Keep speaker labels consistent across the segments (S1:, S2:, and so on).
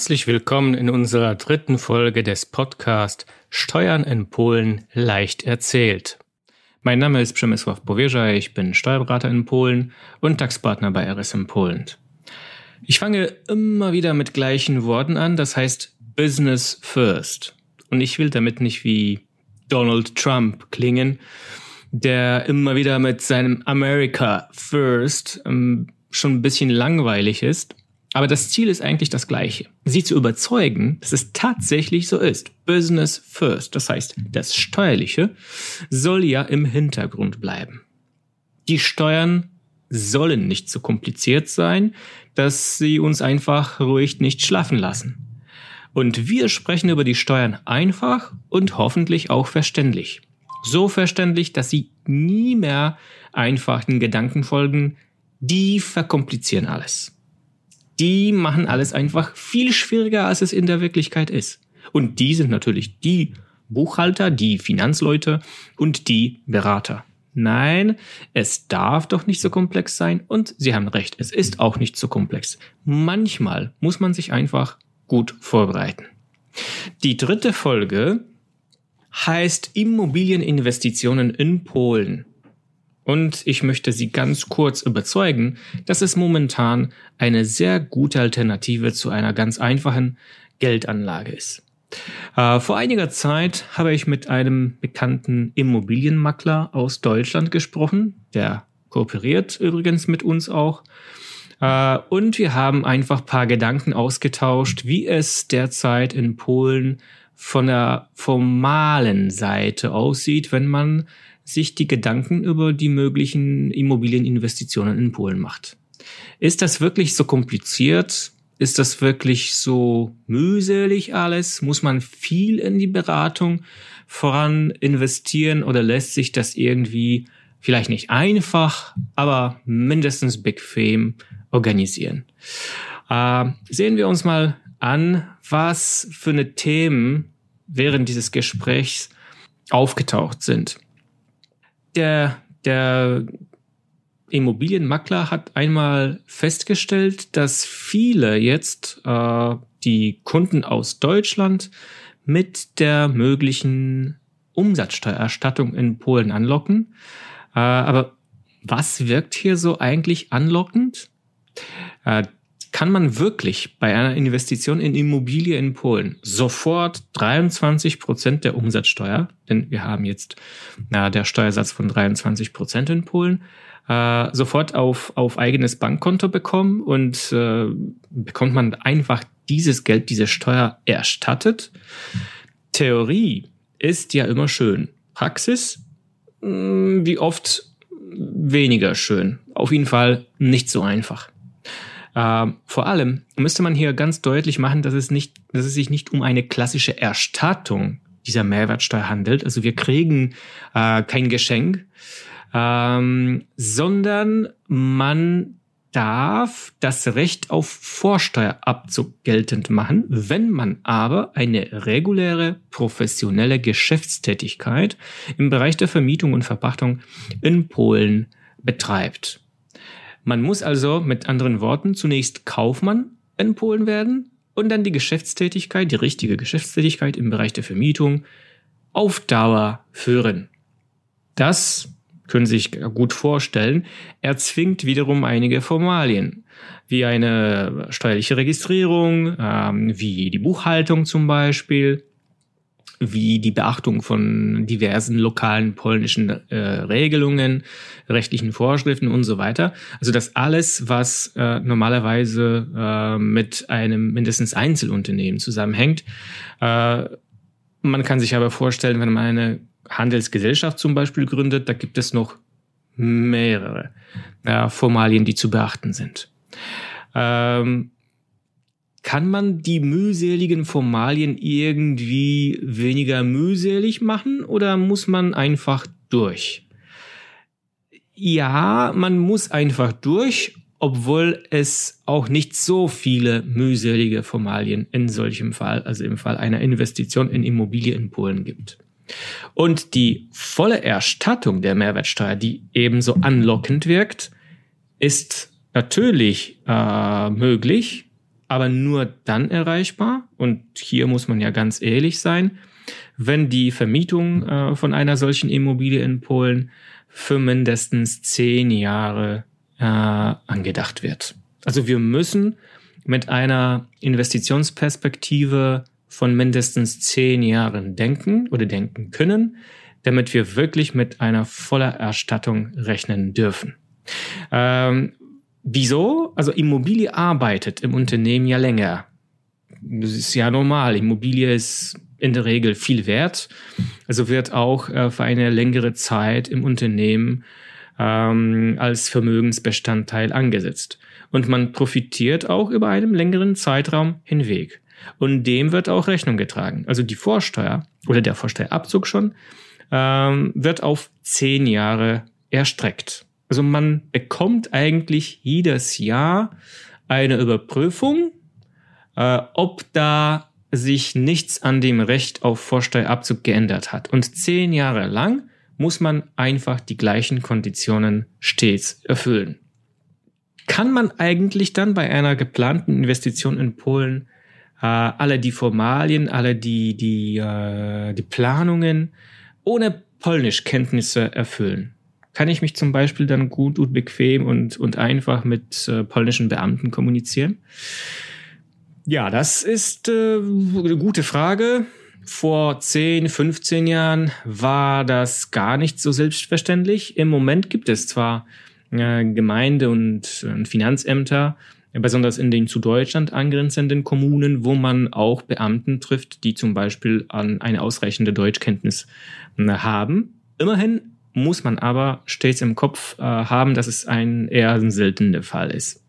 S1: Herzlich willkommen in unserer dritten Folge des Podcasts Steuern in Polen leicht erzählt. Mein Name ist Przemysław Powierza, ich bin Steuerberater in Polen und Taxpartner bei RSM Poland. Ich fange immer wieder mit gleichen Worten an, das heißt Business First. Und ich will damit nicht wie Donald Trump klingen, der immer wieder mit seinem America First ähm, schon ein bisschen langweilig ist. Aber das Ziel ist eigentlich das gleiche. Sie zu überzeugen, dass es tatsächlich so ist. Business first. Das heißt, das Steuerliche soll ja im Hintergrund bleiben. Die Steuern sollen nicht so kompliziert sein, dass sie uns einfach ruhig nicht schlafen lassen. Und wir sprechen über die Steuern einfach und hoffentlich auch verständlich. So verständlich, dass sie nie mehr einfach den Gedanken folgen, die verkomplizieren alles. Die machen alles einfach viel schwieriger, als es in der Wirklichkeit ist. Und die sind natürlich die Buchhalter, die Finanzleute und die Berater. Nein, es darf doch nicht so komplex sein und Sie haben recht, es ist auch nicht so komplex. Manchmal muss man sich einfach gut vorbereiten. Die dritte Folge heißt Immobilieninvestitionen in Polen. Und ich möchte Sie ganz kurz überzeugen, dass es momentan eine sehr gute Alternative zu einer ganz einfachen Geldanlage ist. Äh, vor einiger Zeit habe ich mit einem bekannten Immobilienmakler aus Deutschland gesprochen, der kooperiert übrigens mit uns auch. Äh, und wir haben einfach paar Gedanken ausgetauscht, wie es derzeit in Polen von der formalen Seite aussieht, wenn man sich die Gedanken über die möglichen Immobilieninvestitionen in Polen macht. Ist das wirklich so kompliziert? Ist das wirklich so mühselig alles? Muss man viel in die Beratung voran investieren oder lässt sich das irgendwie vielleicht nicht einfach, aber mindestens bequem organisieren? Äh, sehen wir uns mal an, was für eine Themen während dieses Gesprächs aufgetaucht sind der, der Immobilienmakler hat einmal festgestellt, dass viele jetzt äh, die Kunden aus Deutschland mit der möglichen Umsatzsteuererstattung in Polen anlocken. Äh, aber was wirkt hier so eigentlich anlockend? Äh, kann man wirklich bei einer Investition in Immobilie in Polen sofort 23 Prozent der Umsatzsteuer, denn wir haben jetzt na, der Steuersatz von 23 Prozent in Polen, äh, sofort auf, auf eigenes Bankkonto bekommen und äh, bekommt man einfach dieses Geld, diese Steuer erstattet. Theorie ist ja immer schön. Praxis, hm, wie oft weniger schön. Auf jeden Fall nicht so einfach. Ähm, vor allem müsste man hier ganz deutlich machen, dass es nicht, dass es sich nicht um eine klassische Erstattung dieser Mehrwertsteuer handelt. Also wir kriegen äh, kein Geschenk, ähm, sondern man darf das Recht auf Vorsteuerabzug geltend machen, wenn man aber eine reguläre professionelle Geschäftstätigkeit im Bereich der Vermietung und Verpachtung in Polen betreibt. Man muss also mit anderen Worten zunächst Kaufmann in Polen werden und dann die Geschäftstätigkeit, die richtige Geschäftstätigkeit im Bereich der Vermietung auf Dauer führen. Das können Sie sich gut vorstellen, erzwingt wiederum einige Formalien, wie eine steuerliche Registrierung, ähm, wie die Buchhaltung zum Beispiel, wie die Beachtung von diversen lokalen polnischen äh, Regelungen, rechtlichen Vorschriften und so weiter. Also das alles, was äh, normalerweise äh, mit einem mindestens Einzelunternehmen zusammenhängt. Äh, man kann sich aber vorstellen, wenn man eine Handelsgesellschaft zum Beispiel gründet, da gibt es noch mehrere äh, Formalien, die zu beachten sind. Ähm, kann man die mühseligen Formalien irgendwie weniger mühselig machen oder muss man einfach durch? Ja, man muss einfach durch, obwohl es auch nicht so viele mühselige Formalien in solchem Fall, also im Fall einer Investition in Immobilie in Polen gibt. Und die volle Erstattung der Mehrwertsteuer, die ebenso anlockend wirkt, ist natürlich äh, möglich, aber nur dann erreichbar, und hier muss man ja ganz ehrlich sein, wenn die Vermietung äh, von einer solchen Immobilie in Polen für mindestens zehn Jahre äh, angedacht wird. Also wir müssen mit einer Investitionsperspektive von mindestens zehn Jahren denken oder denken können, damit wir wirklich mit einer voller Erstattung rechnen dürfen. Ähm, wieso? Also Immobilie arbeitet im Unternehmen ja länger. Das ist ja normal. Immobilie ist in der Regel viel wert. Also wird auch äh, für eine längere Zeit im Unternehmen ähm, als Vermögensbestandteil angesetzt. Und man profitiert auch über einen längeren Zeitraum hinweg. Und dem wird auch Rechnung getragen. Also die Vorsteuer oder der Vorsteuerabzug schon ähm, wird auf zehn Jahre erstreckt. Also man bekommt eigentlich jedes Jahr eine Überprüfung, äh, ob da sich nichts an dem Recht auf Vorsteuerabzug geändert hat. Und zehn Jahre lang muss man einfach die gleichen Konditionen stets erfüllen. Kann man eigentlich dann bei einer geplanten Investition in Polen äh, alle die Formalien, alle die, die, äh, die Planungen ohne Polnischkenntnisse erfüllen? Kann ich mich zum Beispiel dann gut und bequem und, und einfach mit äh, polnischen Beamten kommunizieren? Ja, das ist äh, eine gute Frage. Vor 10, 15 Jahren war das gar nicht so selbstverständlich. Im Moment gibt es zwar äh, Gemeinde- und, und Finanzämter, besonders in den zu Deutschland angrenzenden Kommunen, wo man auch Beamten trifft, die zum Beispiel an eine ausreichende Deutschkenntnis äh, haben. Immerhin muss man aber stets im Kopf äh, haben, dass es ein eher seltener Fall ist.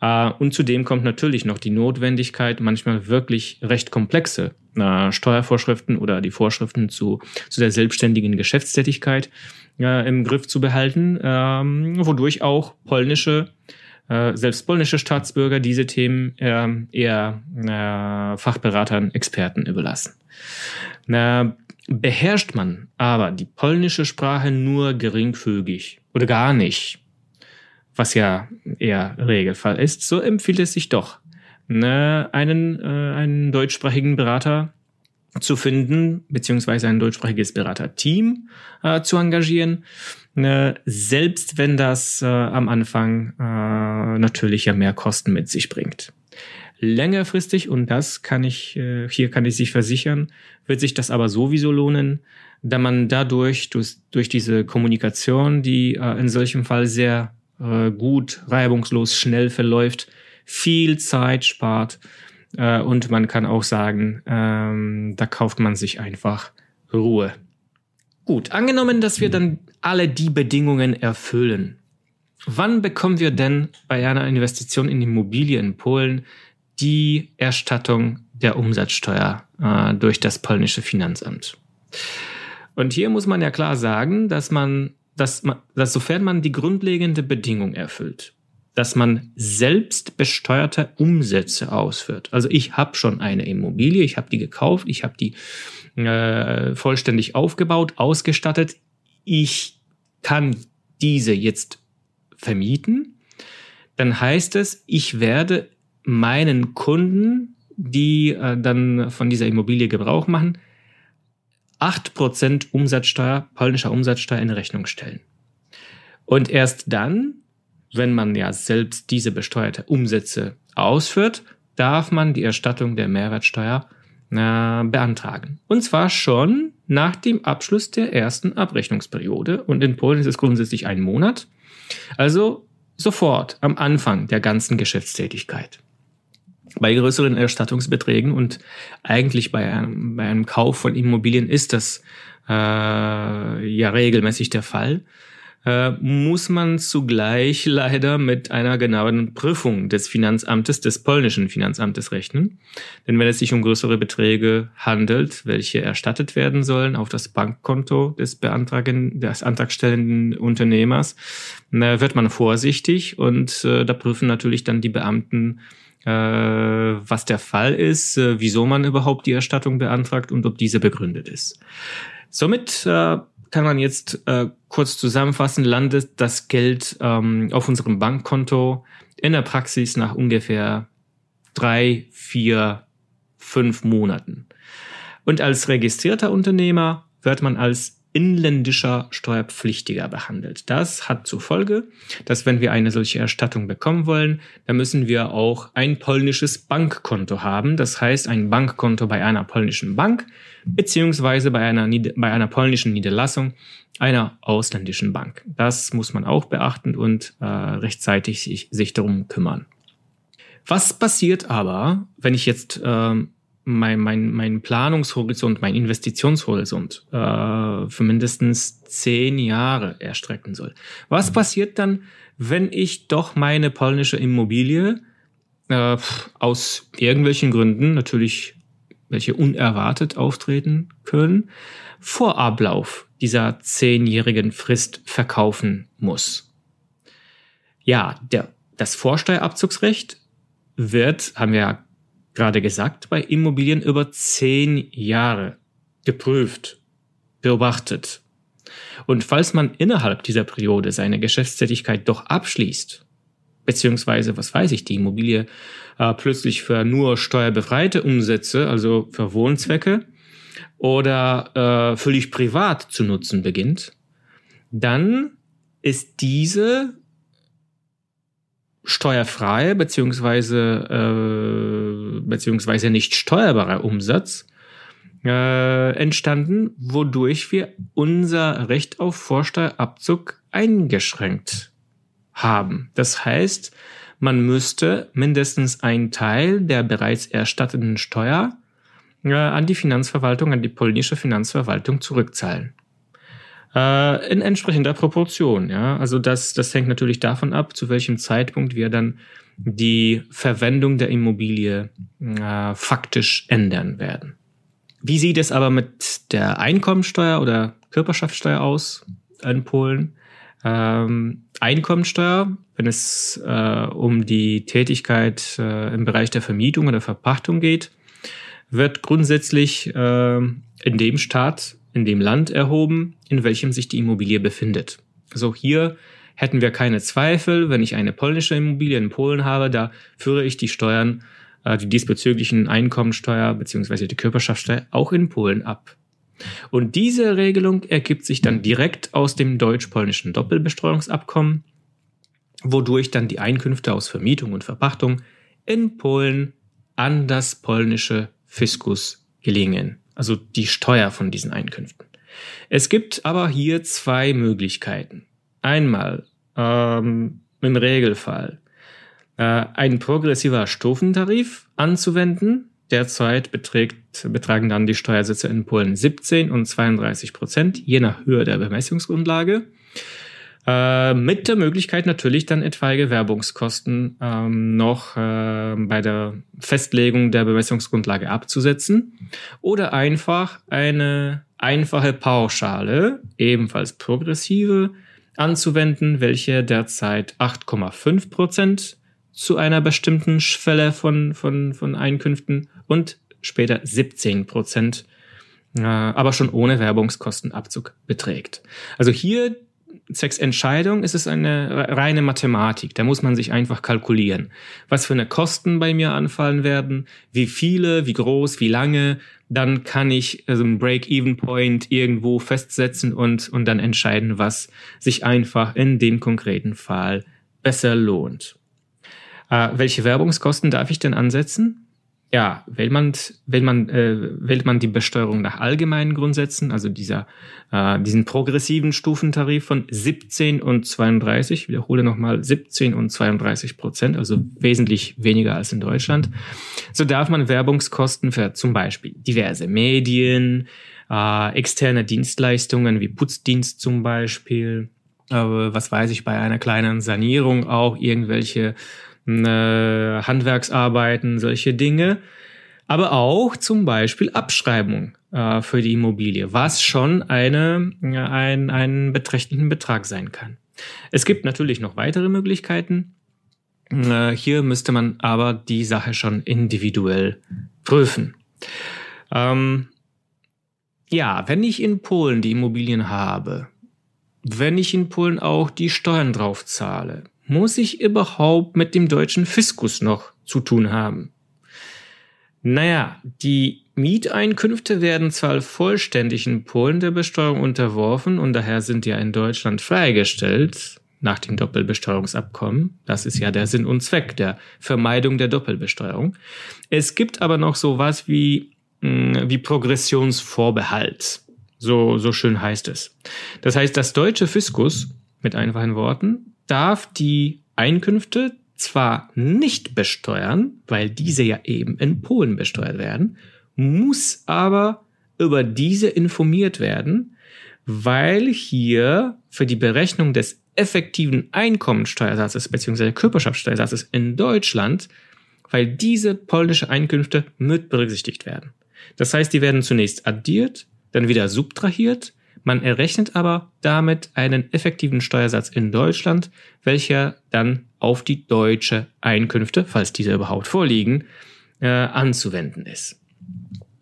S1: Äh, und zudem kommt natürlich noch die Notwendigkeit, manchmal wirklich recht komplexe äh, Steuervorschriften oder die Vorschriften zu, zu der selbstständigen Geschäftstätigkeit äh, im Griff zu behalten, ähm, wodurch auch polnische äh, selbst polnische Staatsbürger diese Themen äh, eher äh, Fachberatern, Experten überlassen. Beherrscht man aber die polnische Sprache nur geringfügig oder gar nicht, was ja eher Regelfall ist, so empfiehlt es sich doch, ne, einen, äh, einen deutschsprachigen Berater zu finden, beziehungsweise ein deutschsprachiges Beraterteam äh, zu engagieren, ne, selbst wenn das äh, am Anfang äh, natürlich ja mehr Kosten mit sich bringt. Längerfristig, und das kann ich, äh, hier kann ich sich versichern, wird sich das aber sowieso lohnen, da man dadurch, durch, durch diese Kommunikation, die äh, in solchem Fall sehr äh, gut, reibungslos, schnell verläuft, viel Zeit spart. Äh, und man kann auch sagen, ähm, da kauft man sich einfach Ruhe. Gut, angenommen, dass wir dann alle die Bedingungen erfüllen. Wann bekommen wir denn bei einer Investition in Immobilien in Polen die Erstattung der Umsatzsteuer äh, durch das polnische Finanzamt? Und hier muss man ja klar sagen, dass man dass, man, dass sofern man die grundlegende Bedingung erfüllt, dass man selbst besteuerte Umsätze ausführt. Also ich habe schon eine Immobilie, ich habe die gekauft, ich habe die äh, vollständig aufgebaut, ausgestattet. Ich kann diese jetzt vermieten. Dann heißt es, ich werde meinen Kunden, die äh, dann von dieser Immobilie Gebrauch machen, 8% Umsatzsteuer, polnischer Umsatzsteuer in Rechnung stellen. Und erst dann, wenn man ja selbst diese besteuerte Umsätze ausführt, darf man die Erstattung der Mehrwertsteuer äh, beantragen. Und zwar schon nach dem Abschluss der ersten Abrechnungsperiode. Und in Polen ist es grundsätzlich ein Monat. Also sofort am Anfang der ganzen Geschäftstätigkeit bei größeren Erstattungsbeträgen und eigentlich bei einem, bei einem Kauf von Immobilien ist das äh, ja regelmäßig der Fall, äh, muss man zugleich leider mit einer genauen Prüfung des Finanzamtes, des polnischen Finanzamtes rechnen. Denn wenn es sich um größere Beträge handelt, welche erstattet werden sollen auf das Bankkonto des beantragen, des antragstellenden Unternehmers, äh, wird man vorsichtig und äh, da prüfen natürlich dann die Beamten was der Fall ist, äh, wieso man überhaupt die Erstattung beantragt und ob diese begründet ist. Somit äh, kann man jetzt äh, kurz zusammenfassen, landet das Geld ähm, auf unserem Bankkonto in der Praxis nach ungefähr drei, vier, fünf Monaten. Und als registrierter Unternehmer wird man als inländischer Steuerpflichtiger behandelt. Das hat zur Folge, dass wenn wir eine solche Erstattung bekommen wollen, dann müssen wir auch ein polnisches Bankkonto haben. Das heißt, ein Bankkonto bei einer polnischen Bank beziehungsweise bei einer, bei einer polnischen Niederlassung einer ausländischen Bank. Das muss man auch beachten und äh, rechtzeitig sich, sich darum kümmern. Was passiert aber, wenn ich jetzt ähm, mein, mein, mein Planungshorizont, mein Investitionshorizont äh, für mindestens zehn Jahre erstrecken soll. Was passiert dann, wenn ich doch meine polnische Immobilie äh, aus irgendwelchen Gründen, natürlich welche unerwartet auftreten können, vor Ablauf dieser zehnjährigen Frist verkaufen muss? Ja, der, das Vorsteuerabzugsrecht wird, haben wir ja gerade gesagt, bei Immobilien über zehn Jahre geprüft, beobachtet. Und falls man innerhalb dieser Periode seine Geschäftstätigkeit doch abschließt, beziehungsweise, was weiß ich, die Immobilie äh, plötzlich für nur steuerbefreite Umsätze, also für Wohnzwecke, oder äh, völlig privat zu nutzen beginnt, dann ist diese steuerfreie beziehungsweise äh, beziehungsweise nicht steuerbarer Umsatz äh, entstanden, wodurch wir unser Recht auf Vorsteuerabzug eingeschränkt haben. Das heißt, man müsste mindestens einen Teil der bereits erstatteten Steuer äh, an die Finanzverwaltung, an die polnische Finanzverwaltung zurückzahlen. Äh, in entsprechender Proportion, ja. Also das, das hängt natürlich davon ab, zu welchem Zeitpunkt wir dann die Verwendung der Immobilie äh, faktisch ändern werden. Wie sieht es aber mit der Einkommensteuer oder Körperschaftssteuer aus in Polen? Ähm, Einkommensteuer, wenn es äh, um die Tätigkeit äh, im Bereich der Vermietung oder Verpachtung geht, wird grundsätzlich äh, in dem Staat in dem Land erhoben, in welchem sich die Immobilie befindet. Also hier hätten wir keine Zweifel, wenn ich eine polnische Immobilie in Polen habe, da führe ich die Steuern, äh, die diesbezüglichen Einkommensteuer bzw. die Körperschaftssteuer auch in Polen ab. Und diese Regelung ergibt sich dann direkt aus dem deutsch-polnischen Doppelbesteuerungsabkommen, wodurch dann die Einkünfte aus Vermietung und Verpachtung in Polen an das polnische Fiskus gelingen also die Steuer von diesen Einkünften. Es gibt aber hier zwei Möglichkeiten. Einmal ähm, im Regelfall äh, ein progressiver Stufentarif anzuwenden. Derzeit beträgt, betragen dann die Steuersätze in Polen 17 und 32 Prozent, je nach Höhe der Bemessungsgrundlage. Äh, mit der Möglichkeit natürlich dann etwaige Werbungskosten ähm, noch äh, bei der Festlegung der Bemessungsgrundlage abzusetzen oder einfach eine einfache Pauschale, ebenfalls progressive, anzuwenden, welche derzeit 8,5 Prozent zu einer bestimmten Schwelle von, von, von Einkünften und später 17 Prozent, äh, aber schon ohne Werbungskostenabzug beträgt. Also hier zwecks Entscheidung ist es eine reine Mathematik. Da muss man sich einfach kalkulieren. Was für eine Kosten bei mir anfallen werden, wie viele, wie groß, wie lange. Dann kann ich also einen Break-Even-Point irgendwo festsetzen und, und dann entscheiden, was sich einfach in dem konkreten Fall besser lohnt. Äh, welche Werbungskosten darf ich denn ansetzen? Ja, wählt man, wählt man, äh, wählt man die Besteuerung nach allgemeinen Grundsätzen, also dieser, äh, diesen progressiven Stufentarif von 17 und 32, ich wiederhole nochmal 17 und 32 Prozent, also wesentlich weniger als in Deutschland, so darf man Werbungskosten für zum Beispiel diverse Medien, äh, externe Dienstleistungen wie Putzdienst zum Beispiel, äh, was weiß ich, bei einer kleinen Sanierung auch irgendwelche Handwerksarbeiten, solche Dinge. Aber auch zum Beispiel Abschreibung äh, für die Immobilie, was schon eine, ein, einen beträchtlichen Betrag sein kann. Es gibt natürlich noch weitere Möglichkeiten. Äh, hier müsste man aber die Sache schon individuell prüfen. Ähm, ja, wenn ich in Polen die Immobilien habe, wenn ich in Polen auch die Steuern drauf zahle, muss ich überhaupt mit dem deutschen Fiskus noch zu tun haben? Naja, die Mieteinkünfte werden zwar vollständig in Polen der Besteuerung unterworfen und daher sind ja in Deutschland freigestellt nach dem Doppelbesteuerungsabkommen. Das ist ja der Sinn und Zweck der Vermeidung der Doppelbesteuerung. Es gibt aber noch sowas wie, hm, wie Progressionsvorbehalt. So, so schön heißt es. Das heißt, das deutsche Fiskus, mit einfachen Worten, darf die Einkünfte zwar nicht besteuern, weil diese ja eben in Polen besteuert werden, muss aber über diese informiert werden, weil hier für die Berechnung des effektiven Einkommensteuersatzes bzw. Körperschaftssteuersatzes in Deutschland, weil diese polnische Einkünfte mit berücksichtigt werden. Das heißt, die werden zunächst addiert, dann wieder subtrahiert man errechnet aber damit einen effektiven Steuersatz in Deutschland, welcher dann auf die deutsche Einkünfte, falls diese überhaupt vorliegen, äh, anzuwenden ist.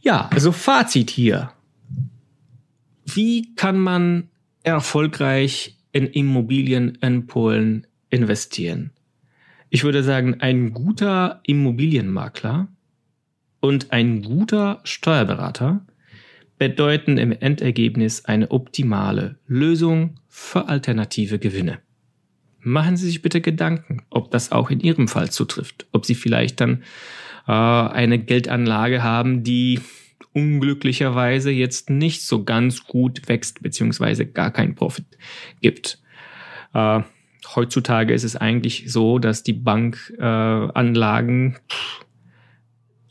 S1: Ja, also Fazit hier. Wie kann man erfolgreich in Immobilien in Polen investieren? Ich würde sagen, ein guter Immobilienmakler und ein guter Steuerberater bedeuten im Endergebnis eine optimale Lösung für alternative Gewinne. Machen Sie sich bitte Gedanken, ob das auch in Ihrem Fall zutrifft, ob Sie vielleicht dann äh, eine Geldanlage haben, die unglücklicherweise jetzt nicht so ganz gut wächst beziehungsweise gar keinen Profit gibt. Äh, heutzutage ist es eigentlich so, dass die Bankanlagen äh,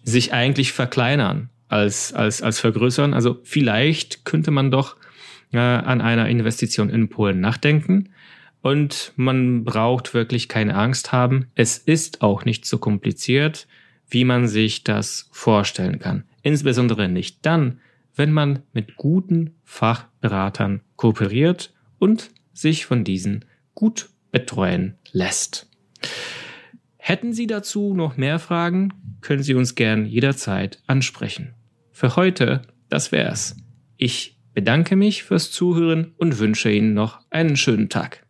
S1: sich eigentlich verkleinern als, als, als vergrößern. Also vielleicht könnte man doch äh, an einer Investition in Polen nachdenken. Und man braucht wirklich keine Angst haben. Es ist auch nicht so kompliziert, wie man sich das vorstellen kann. Insbesondere nicht dann, wenn man mit guten Fachberatern kooperiert und sich von diesen gut betreuen lässt. Hätten Sie dazu noch mehr Fragen, können Sie uns gern jederzeit ansprechen. Für heute, das wär's. Ich bedanke mich fürs Zuhören und wünsche Ihnen noch einen schönen Tag.